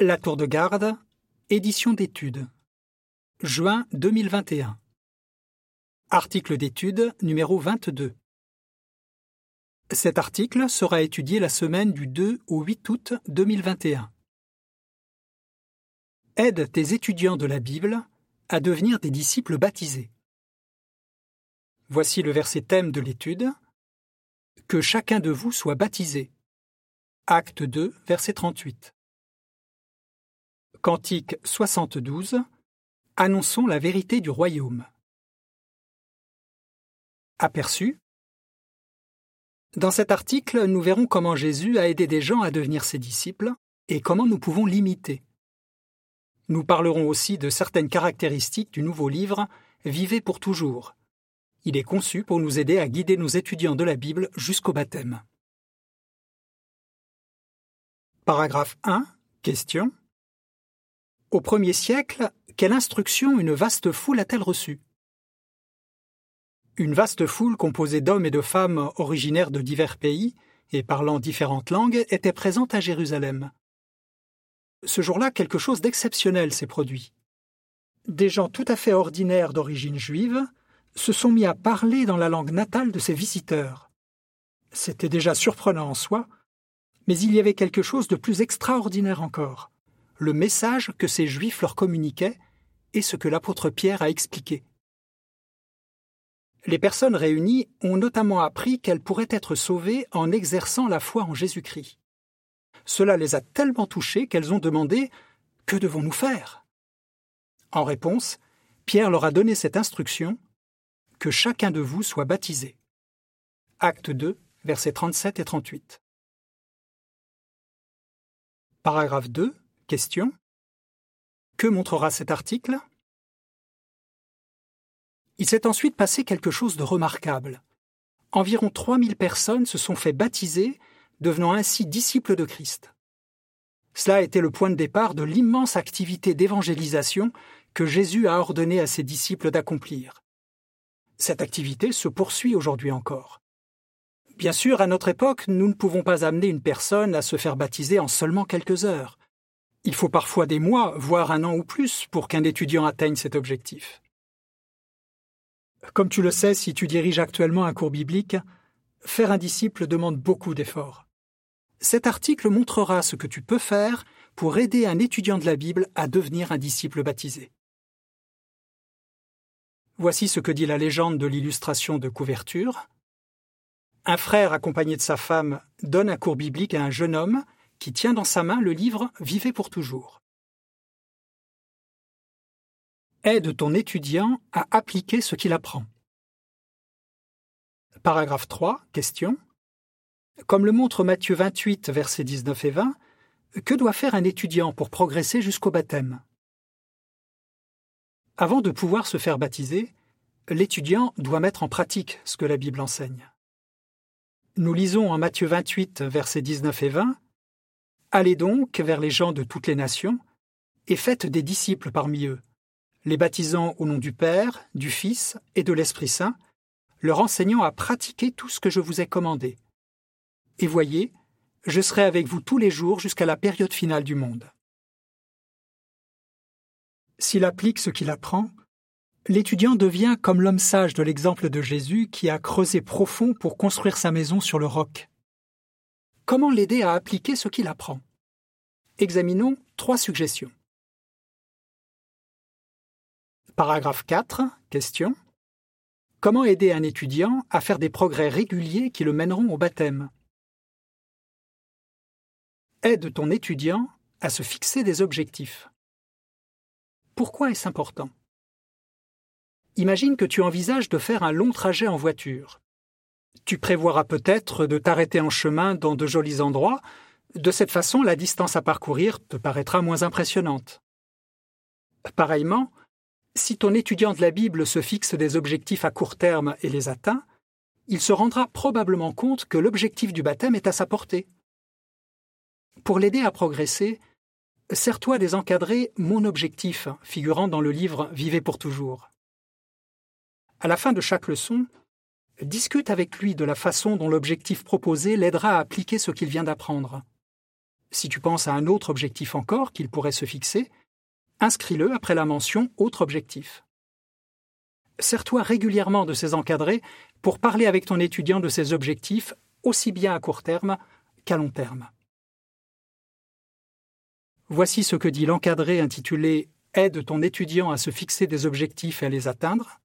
La Tour de Garde, édition d'études. Juin 2021. Article d'étude numéro 22. Cet article sera étudié la semaine du 2 au 8 août 2021. Aide tes étudiants de la Bible à devenir des disciples baptisés. Voici le verset thème de l'étude. Que chacun de vous soit baptisé. Acte 2, verset 38. Cantique 72 Annonçons la vérité du royaume. Aperçu? Dans cet article, nous verrons comment Jésus a aidé des gens à devenir ses disciples et comment nous pouvons l'imiter. Nous parlerons aussi de certaines caractéristiques du nouveau livre Vivez pour toujours. Il est conçu pour nous aider à guider nos étudiants de la Bible jusqu'au baptême. Paragraphe 1. Question. Au premier siècle, quelle instruction une vaste foule a-t-elle reçue? Une vaste foule composée d'hommes et de femmes originaires de divers pays et parlant différentes langues était présente à Jérusalem. Ce jour-là, quelque chose d'exceptionnel s'est produit. Des gens tout à fait ordinaires d'origine juive se sont mis à parler dans la langue natale de ces visiteurs. C'était déjà surprenant en soi, mais il y avait quelque chose de plus extraordinaire encore le message que ces Juifs leur communiquaient et ce que l'apôtre Pierre a expliqué. Les personnes réunies ont notamment appris qu'elles pourraient être sauvées en exerçant la foi en Jésus-Christ. Cela les a tellement touchées qu'elles ont demandé Que devons-nous faire? En réponse, Pierre leur a donné cette instruction Que chacun de vous soit baptisé. Acte 2, versets 37 et 38. Paragraphe 2. Question. Que montrera cet article? Il s'est ensuite passé quelque chose de remarquable. Environ 3000 personnes se sont fait baptiser, devenant ainsi disciples de Christ. Cela a été le point de départ de l'immense activité d'évangélisation que Jésus a ordonné à ses disciples d'accomplir. Cette activité se poursuit aujourd'hui encore. Bien sûr, à notre époque, nous ne pouvons pas amener une personne à se faire baptiser en seulement quelques heures. Il faut parfois des mois, voire un an ou plus, pour qu'un étudiant atteigne cet objectif. Comme tu le sais, si tu diriges actuellement un cours biblique, faire un disciple demande beaucoup d'efforts. Cet article montrera ce que tu peux faire pour aider un étudiant de la Bible à devenir un disciple baptisé. Voici ce que dit la légende de l'illustration de couverture. Un frère accompagné de sa femme donne un cours biblique à un jeune homme qui tient dans sa main le livre Vivez pour toujours. Aide ton étudiant à appliquer ce qu'il apprend. Paragraphe 3. Question. Comme le montre Matthieu 28, versets 19 et 20, que doit faire un étudiant pour progresser jusqu'au baptême? Avant de pouvoir se faire baptiser, l'étudiant doit mettre en pratique ce que la Bible enseigne. Nous lisons en Matthieu 28, versets 19 et 20 Allez donc vers les gens de toutes les nations, et faites des disciples parmi eux, les baptisant au nom du Père, du Fils et de l'Esprit Saint, leur enseignant à pratiquer tout ce que je vous ai commandé. Et voyez, je serai avec vous tous les jours jusqu'à la période finale du monde. S'il applique ce qu'il apprend, l'étudiant devient comme l'homme sage de l'exemple de Jésus qui a creusé profond pour construire sa maison sur le roc. Comment l'aider à appliquer ce qu'il apprend? Examinons trois suggestions. Paragraphe 4. Question. Comment aider un étudiant à faire des progrès réguliers qui le mèneront au baptême? Aide ton étudiant à se fixer des objectifs. Pourquoi est-ce important? Imagine que tu envisages de faire un long trajet en voiture. Tu prévoiras peut-être de t'arrêter en chemin dans de jolis endroits. De cette façon, la distance à parcourir te paraîtra moins impressionnante. Pareillement, si ton étudiant de la Bible se fixe des objectifs à court terme et les atteint, il se rendra probablement compte que l'objectif du baptême est à sa portée. Pour l'aider à progresser, sers-toi des encadrés Mon objectif figurant dans le livre Vivez pour toujours. À la fin de chaque leçon, discute avec lui de la façon dont l'objectif proposé l'aidera à appliquer ce qu'il vient d'apprendre. Si tu penses à un autre objectif encore qu'il pourrait se fixer, inscris-le après la mention autre objectif. Sers-toi régulièrement de ces encadrés pour parler avec ton étudiant de ses objectifs aussi bien à court terme qu'à long terme. Voici ce que dit l'encadré intitulé Aide ton étudiant à se fixer des objectifs et à les atteindre.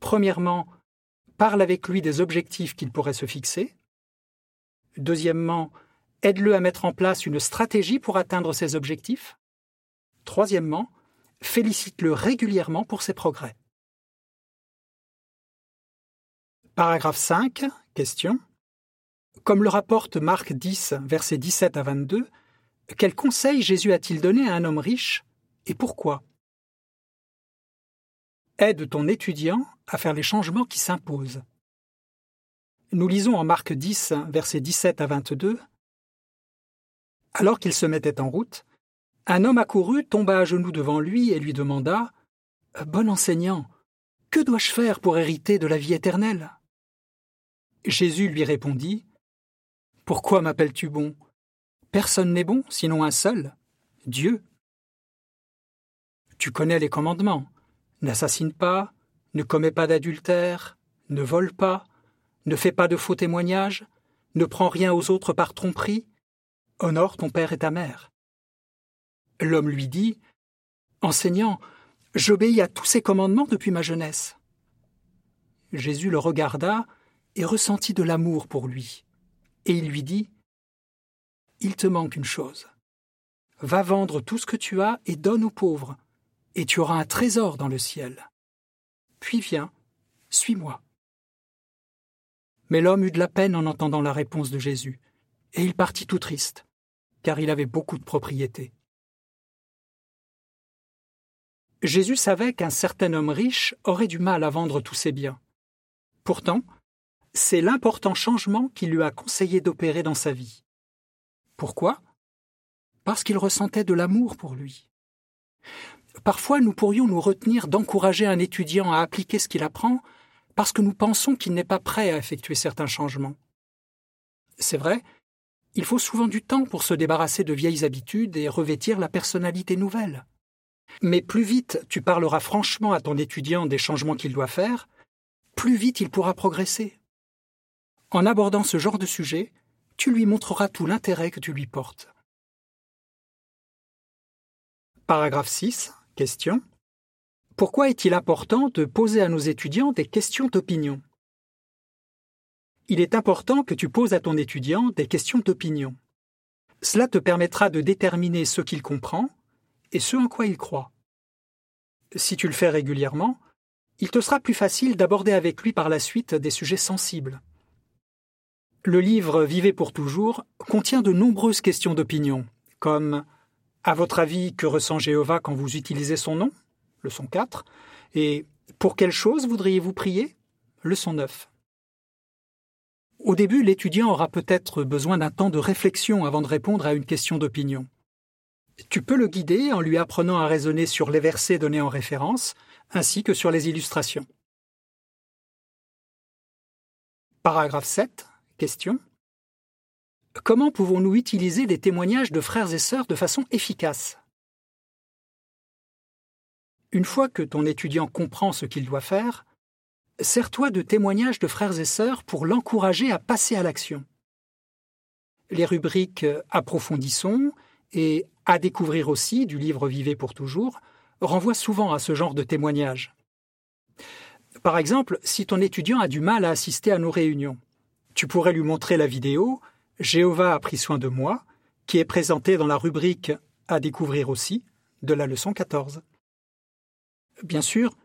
Premièrement, parle avec lui des objectifs qu'il pourrait se fixer. Deuxièmement, aide-le à mettre en place une stratégie pour atteindre ses objectifs. Troisièmement, félicite-le régulièrement pour ses progrès. Paragraphe 5. Question. Comme le rapporte Marc 10, versets 17 à 22, quel conseil Jésus a-t-il donné à un homme riche et pourquoi? Aide ton étudiant à faire les changements qui s'imposent. Nous lisons en Marc 10, versets 17 à 22. Alors qu'il se mettait en route, un homme accourut, tomba à genoux devant lui et lui demanda Bon enseignant, que dois-je faire pour hériter de la vie éternelle? Jésus lui répondit Pourquoi m'appelles-tu bon? Personne n'est bon, sinon un seul, Dieu. Tu connais les commandements. N'assassine pas, ne commets pas d'adultère, ne vole pas, ne fais pas de faux témoignages, ne prends rien aux autres par tromperie, honore ton père et ta mère. L'homme lui dit Enseignant, j'obéis à tous ces commandements depuis ma jeunesse. Jésus le regarda et ressentit de l'amour pour lui, et il lui dit il te manque une chose. Va vendre tout ce que tu as et donne aux pauvres, et tu auras un trésor dans le ciel. Puis viens, suis-moi. Mais l'homme eut de la peine en entendant la réponse de Jésus, et il partit tout triste, car il avait beaucoup de propriétés. Jésus savait qu'un certain homme riche aurait du mal à vendre tous ses biens. Pourtant, c'est l'important changement qu'il lui a conseillé d'opérer dans sa vie. Pourquoi? Parce qu'il ressentait de l'amour pour lui. Parfois, nous pourrions nous retenir d'encourager un étudiant à appliquer ce qu'il apprend parce que nous pensons qu'il n'est pas prêt à effectuer certains changements. C'est vrai, il faut souvent du temps pour se débarrasser de vieilles habitudes et revêtir la personnalité nouvelle. Mais plus vite tu parleras franchement à ton étudiant des changements qu'il doit faire, plus vite il pourra progresser. En abordant ce genre de sujet, tu lui montreras tout l'intérêt que tu lui portes. Paragraphe 6. Question. Pourquoi est-il important de poser à nos étudiants des questions d'opinion? Il est important que tu poses à ton étudiant des questions d'opinion. Cela te permettra de déterminer ce qu'il comprend et ce en quoi il croit. Si tu le fais régulièrement, il te sera plus facile d'aborder avec lui par la suite des sujets sensibles. Le livre Vivez pour toujours contient de nombreuses questions d'opinion, comme À votre avis, que ressent Jéhovah quand vous utilisez son nom Leçon 4. Et Pour quelle chose voudriez-vous prier Leçon 9. Au début, l'étudiant aura peut-être besoin d'un temps de réflexion avant de répondre à une question d'opinion. Tu peux le guider en lui apprenant à raisonner sur les versets donnés en référence, ainsi que sur les illustrations. Paragraphe 7. Question. Comment pouvons-nous utiliser les témoignages de frères et sœurs de façon efficace? Une fois que ton étudiant comprend ce qu'il doit faire, sers-toi de témoignages de frères et sœurs pour l'encourager à passer à l'action. Les rubriques Approfondissons et À découvrir aussi du livre Vivez pour toujours renvoient souvent à ce genre de témoignages. Par exemple, si ton étudiant a du mal à assister à nos réunions, tu pourrais lui montrer la vidéo Jéhovah a pris soin de moi, qui est présentée dans la rubrique À découvrir aussi de la leçon 14. Bien sûr,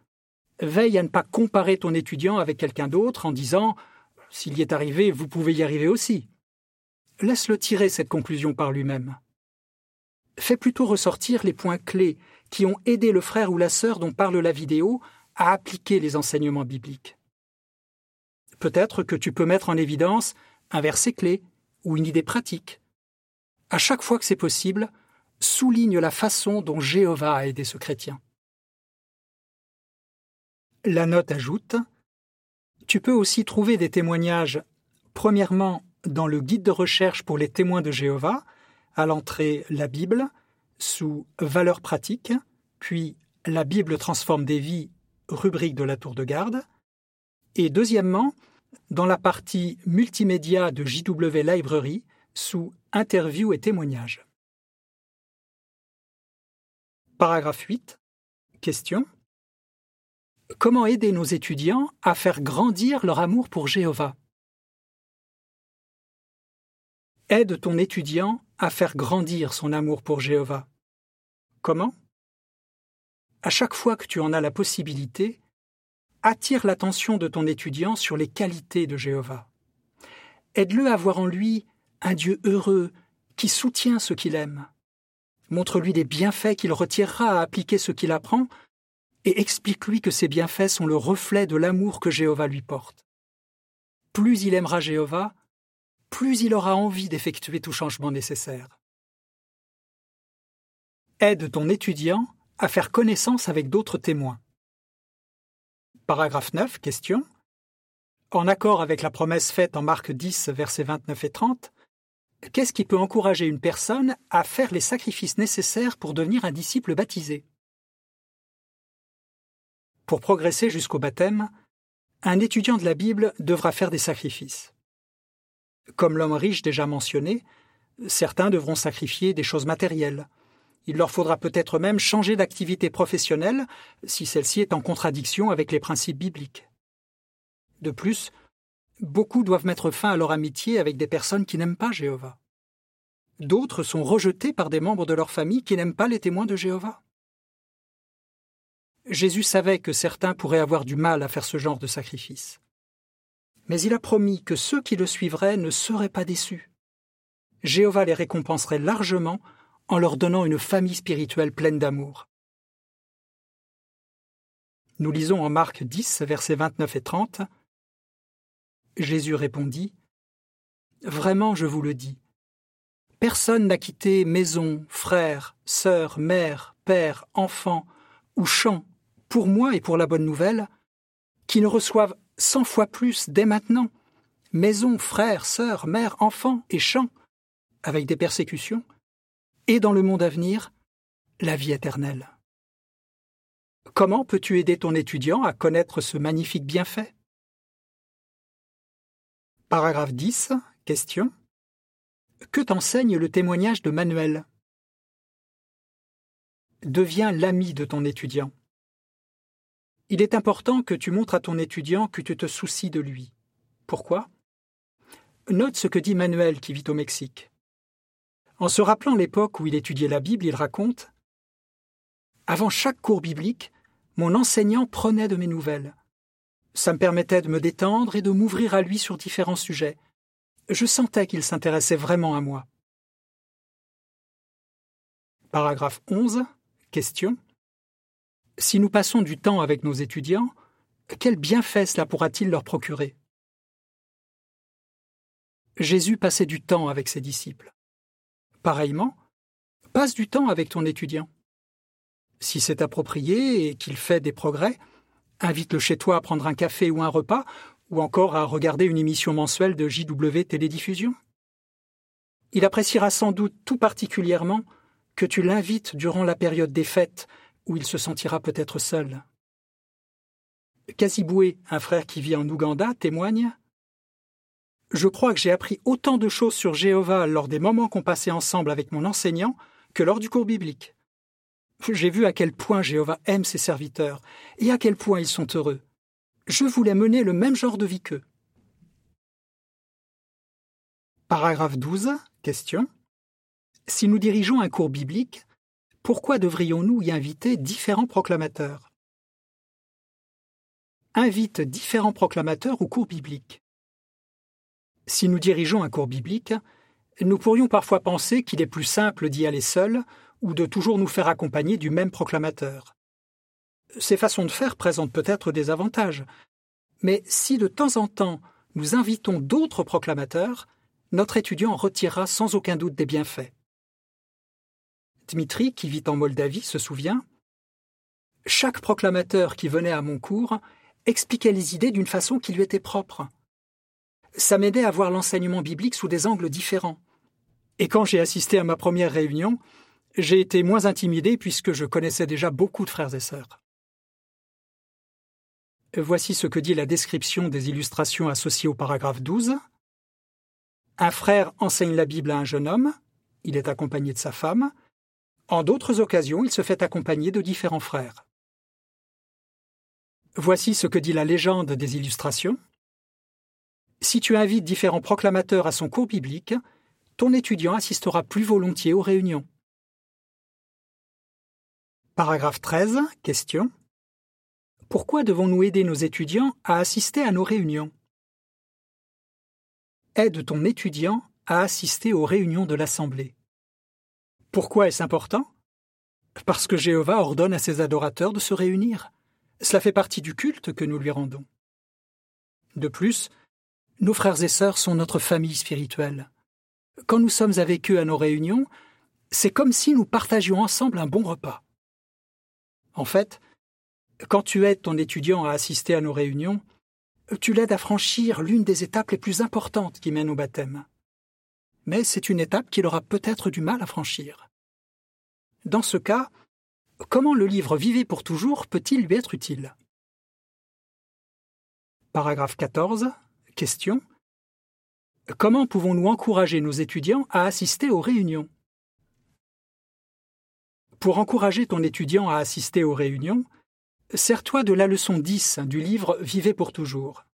veille à ne pas comparer ton étudiant avec quelqu'un d'autre en disant S'il y est arrivé, vous pouvez y arriver aussi. Laisse-le tirer cette conclusion par lui-même. Fais plutôt ressortir les points clés qui ont aidé le frère ou la sœur dont parle la vidéo à appliquer les enseignements bibliques. Peut-être que tu peux mettre en évidence un verset clé ou une idée pratique. À chaque fois que c'est possible, souligne la façon dont Jéhovah a aidé ce chrétien. La note ajoute Tu peux aussi trouver des témoignages, premièrement, dans le guide de recherche pour les témoins de Jéhovah, à l'entrée la Bible, sous Valeurs pratiques, puis La Bible transforme des vies, rubrique de la tour de garde, et deuxièmement, dans la partie multimédia de JW Library, sous Interviews et témoignages. Paragraphe 8. Question. Comment aider nos étudiants à faire grandir leur amour pour Jéhovah? Aide ton étudiant à faire grandir son amour pour Jéhovah. Comment? À chaque fois que tu en as la possibilité, attire l'attention de ton étudiant sur les qualités de Jéhovah. Aide-le à voir en lui un Dieu heureux qui soutient ce qu'il aime. Montre-lui des bienfaits qu'il retirera à appliquer ce qu'il apprend et explique-lui que ces bienfaits sont le reflet de l'amour que Jéhovah lui porte. Plus il aimera Jéhovah, plus il aura envie d'effectuer tout changement nécessaire. Aide ton étudiant à faire connaissance avec d'autres témoins. Paragraphe 9. Question. En accord avec la promesse faite en Marc 10, versets 29 et 30, qu'est-ce qui peut encourager une personne à faire les sacrifices nécessaires pour devenir un disciple baptisé? Pour progresser jusqu'au baptême, un étudiant de la Bible devra faire des sacrifices. Comme l'homme riche déjà mentionné, certains devront sacrifier des choses matérielles. Il leur faudra peut-être même changer d'activité professionnelle si celle-ci est en contradiction avec les principes bibliques. De plus, beaucoup doivent mettre fin à leur amitié avec des personnes qui n'aiment pas Jéhovah. D'autres sont rejetés par des membres de leur famille qui n'aiment pas les témoins de Jéhovah. Jésus savait que certains pourraient avoir du mal à faire ce genre de sacrifice. Mais il a promis que ceux qui le suivraient ne seraient pas déçus. Jéhovah les récompenserait largement en leur donnant une famille spirituelle pleine d'amour. Nous lisons en Marc 10, versets 29 et 30. Jésus répondit Vraiment, je vous le dis, personne n'a quitté maison, frère, sœur, mère, père, enfant ou champ pour moi et pour la bonne nouvelle, qui ne reçoivent cent fois plus dès maintenant, maison, frères, sœurs, mères, enfants et champs, avec des persécutions, et dans le monde à venir, la vie éternelle. Comment peux-tu aider ton étudiant à connaître ce magnifique bienfait? Paragraphe 10. Question. Que t'enseigne le témoignage de Manuel? Deviens l'ami de ton étudiant. Il est important que tu montres à ton étudiant que tu te soucies de lui. Pourquoi? Note ce que dit Manuel qui vit au Mexique. En se rappelant l'époque où il étudiait la Bible, il raconte Avant chaque cours biblique, mon enseignant prenait de mes nouvelles. Ça me permettait de me détendre et de m'ouvrir à lui sur différents sujets. Je sentais qu'il s'intéressait vraiment à moi. Paragraphe 11. Question. Si nous passons du temps avec nos étudiants, quel bienfait cela pourra-t-il leur procurer? Jésus passait du temps avec ses disciples. Pareillement, passe du temps avec ton étudiant. Si c'est approprié et qu'il fait des progrès, invite-le chez toi à prendre un café ou un repas, ou encore à regarder une émission mensuelle de JW Télédiffusion. Il appréciera sans doute tout particulièrement que tu l'invites durant la période des fêtes où il se sentira peut-être seul. Kaziboué, un frère qui vit en Ouganda, témoigne Je crois que j'ai appris autant de choses sur Jéhovah lors des moments qu'on passait ensemble avec mon enseignant que lors du cours biblique. J'ai vu à quel point Jéhovah aime ses serviteurs et à quel point ils sont heureux. Je voulais mener le même genre de vie qu'eux. Paragraphe 12. Question. Si nous dirigeons un cours biblique, pourquoi devrions-nous y inviter différents proclamateurs? Invite différents proclamateurs au cours biblique. Si nous dirigeons un cours biblique, nous pourrions parfois penser qu'il est plus simple d'y aller seul ou de toujours nous faire accompagner du même proclamateur. Ces façons de faire présentent peut-être des avantages, mais si de temps en temps nous invitons d'autres proclamateurs, notre étudiant retirera sans aucun doute des bienfaits. Dmitri, qui vit en Moldavie, se souvient Chaque proclamateur qui venait à mon cours expliquait les idées d'une façon qui lui était propre. Ça m'aidait à voir l'enseignement biblique sous des angles différents. Et quand j'ai assisté à ma première réunion, j'ai été moins intimidé puisque je connaissais déjà beaucoup de frères et sœurs. Voici ce que dit la description des illustrations associées au paragraphe 12. Un frère enseigne la Bible à un jeune homme, il est accompagné de sa femme. En d'autres occasions, il se fait accompagner de différents frères. Voici ce que dit la légende des illustrations. Si tu invites différents proclamateurs à son cours biblique, ton étudiant assistera plus volontiers aux réunions. Paragraphe 13. Question. Pourquoi devons-nous aider nos étudiants à assister à nos réunions? Aide ton étudiant à assister aux réunions de l'Assemblée. Pourquoi est-ce important? Parce que Jéhovah ordonne à ses adorateurs de se réunir. Cela fait partie du culte que nous lui rendons. De plus, nos frères et sœurs sont notre famille spirituelle. Quand nous sommes avec eux à nos réunions, c'est comme si nous partagions ensemble un bon repas. En fait, quand tu aides ton étudiant à assister à nos réunions, tu l'aides à franchir l'une des étapes les plus importantes qui mènent au baptême. Mais c'est une étape qu'il aura peut-être du mal à franchir. Dans ce cas, comment le livre Vivez pour toujours peut-il lui être utile? Paragraphe 14. Question. Comment pouvons-nous encourager nos étudiants à assister aux réunions? Pour encourager ton étudiant à assister aux réunions, sers-toi de la leçon 10 du livre Vivez pour toujours.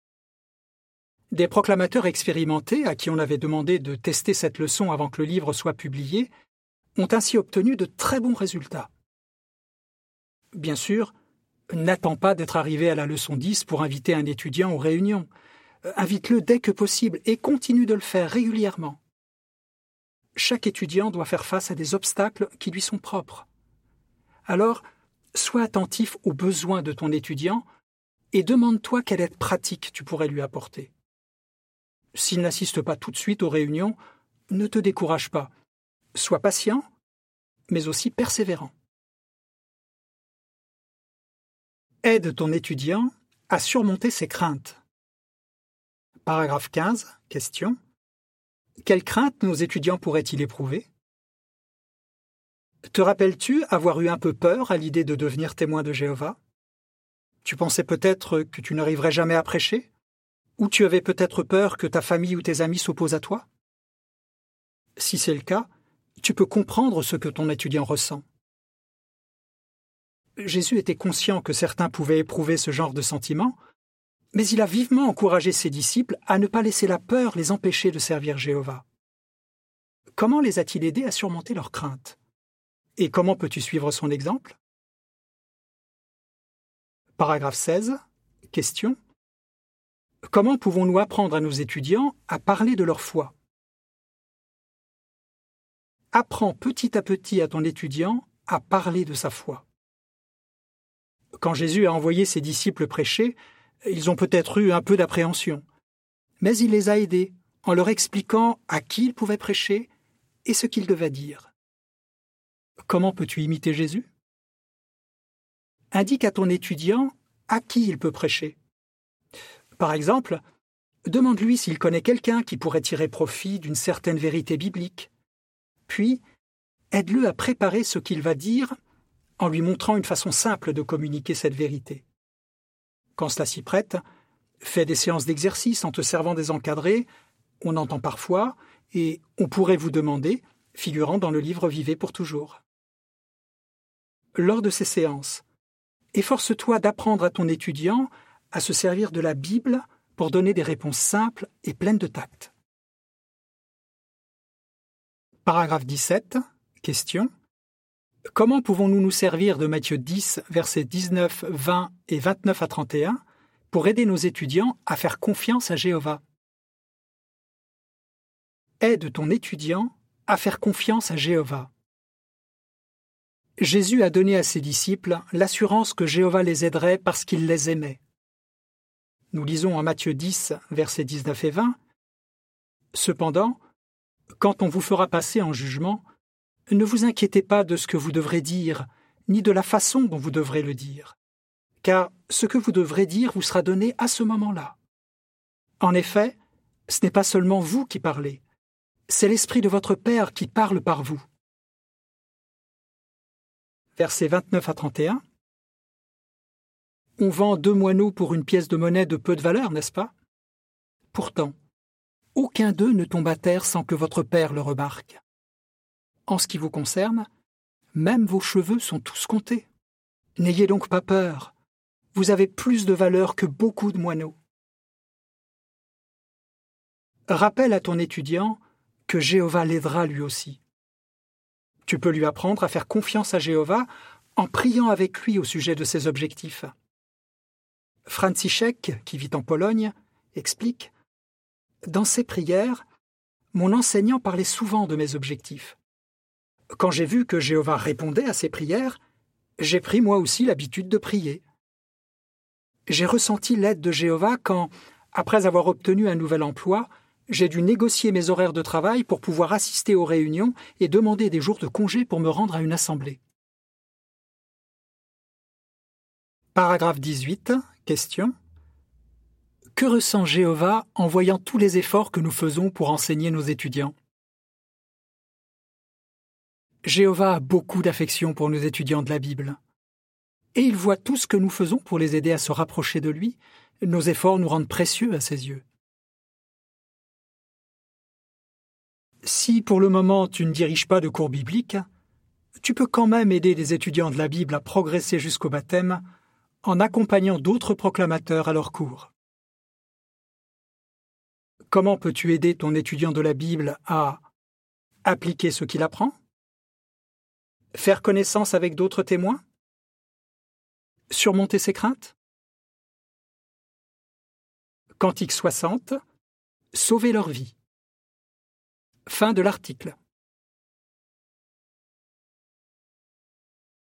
Des proclamateurs expérimentés, à qui on avait demandé de tester cette leçon avant que le livre soit publié, ont ainsi obtenu de très bons résultats. Bien sûr, n'attends pas d'être arrivé à la leçon 10 pour inviter un étudiant aux réunions. Euh, invite-le dès que possible et continue de le faire régulièrement. Chaque étudiant doit faire face à des obstacles qui lui sont propres. Alors, sois attentif aux besoins de ton étudiant et demande-toi quelle aide pratique tu pourrais lui apporter. S'il n'assiste pas tout de suite aux réunions, ne te décourage pas. Sois patient, mais aussi persévérant. Aide ton étudiant à surmonter ses craintes. Paragraphe 15. Question. Quelles craintes nos étudiants pourraient-ils éprouver? Te rappelles-tu avoir eu un peu peur à l'idée de devenir témoin de Jéhovah? Tu pensais peut-être que tu n'arriverais jamais à prêcher? Ou tu avais peut-être peur que ta famille ou tes amis s'opposent à toi? Si c'est le cas, tu peux comprendre ce que ton étudiant ressent. Jésus était conscient que certains pouvaient éprouver ce genre de sentiment, mais il a vivement encouragé ses disciples à ne pas laisser la peur les empêcher de servir Jéhovah. Comment les a-t-il aidés à surmonter leurs craintes? Et comment peux-tu suivre son exemple? Paragraphe 16. Question. Comment pouvons-nous apprendre à nos étudiants à parler de leur foi? Apprends petit à petit à ton étudiant à parler de sa foi. Quand Jésus a envoyé ses disciples prêcher, ils ont peut-être eu un peu d'appréhension. Mais il les a aidés en leur expliquant à qui ils pouvaient prêcher et ce qu'ils devaient dire. Comment peux-tu imiter Jésus? Indique à ton étudiant à qui il peut prêcher. Par exemple, demande-lui s'il connaît quelqu'un qui pourrait tirer profit d'une certaine vérité biblique. Puis, aide-le à préparer ce qu'il va dire en lui montrant une façon simple de communiquer cette vérité. Quand cela s'y prête, fais des séances d'exercice en te servant des encadrés, on entend parfois, et on pourrait vous demander, figurant dans le livre Vivez pour toujours. Lors de ces séances, efforce-toi d'apprendre à ton étudiant à se servir de la Bible pour donner des réponses simples et pleines de tact. Paragraphe 17. Question. Comment pouvons-nous nous servir de Matthieu 10, versets 19, 20 et 29 à 31 pour aider nos étudiants à faire confiance à Jéhovah? Aide ton étudiant à faire confiance à Jéhovah. Jésus a donné à ses disciples l'assurance que Jéhovah les aiderait parce qu'il les aimait. Nous lisons en Matthieu 10, versets 19 et 20 Cependant, quand on vous fera passer en jugement, ne vous inquiétez pas de ce que vous devrez dire, ni de la façon dont vous devrez le dire, car ce que vous devrez dire vous sera donné à ce moment-là. En effet, Ce n'est pas seulement vous qui parlez, c'est l'Esprit de votre Père qui parle par vous. Versets 29 à 31. On vend deux moineaux pour une pièce de monnaie de peu de valeur, n'est-ce pas? Pourtant, aucun d'eux ne tombe à terre sans que votre Père le remarque. En ce qui vous concerne, même vos cheveux sont tous comptés. N'ayez donc pas peur. Vous avez plus de valeur que beaucoup de moineaux. Rappelle à ton étudiant que Jéhovah l'aidera lui aussi. Tu peux lui apprendre à faire confiance à Jéhovah en priant avec lui au sujet de ses objectifs. Franciszek, qui vit en Pologne, explique Dans ses prières, mon enseignant parlait souvent de mes objectifs. Quand j'ai vu que Jéhovah répondait à ses prières, j'ai pris moi aussi l'habitude de prier. J'ai ressenti l'aide de Jéhovah quand, après avoir obtenu un nouvel emploi, j'ai dû négocier mes horaires de travail pour pouvoir assister aux réunions et demander des jours de congé pour me rendre à une assemblée. Paragraphe 18. Question. Que ressent Jéhovah en voyant tous les efforts que nous faisons pour enseigner nos étudiants? Jéhovah a beaucoup d'affection pour nos étudiants de la Bible. Et il voit tout ce que nous faisons pour les aider à se rapprocher de lui. Nos efforts nous rendent précieux à ses yeux. Si pour le moment tu ne diriges pas de cours bibliques, tu peux quand même aider des étudiants de la Bible à progresser jusqu'au baptême en accompagnant d'autres proclamateurs à leur cours. Comment peux-tu aider ton étudiant de la Bible à appliquer ce qu'il apprend? Faire connaissance avec d'autres témoins? Surmonter ses craintes? Cantique 60 Sauver leur vie. Fin de l'article.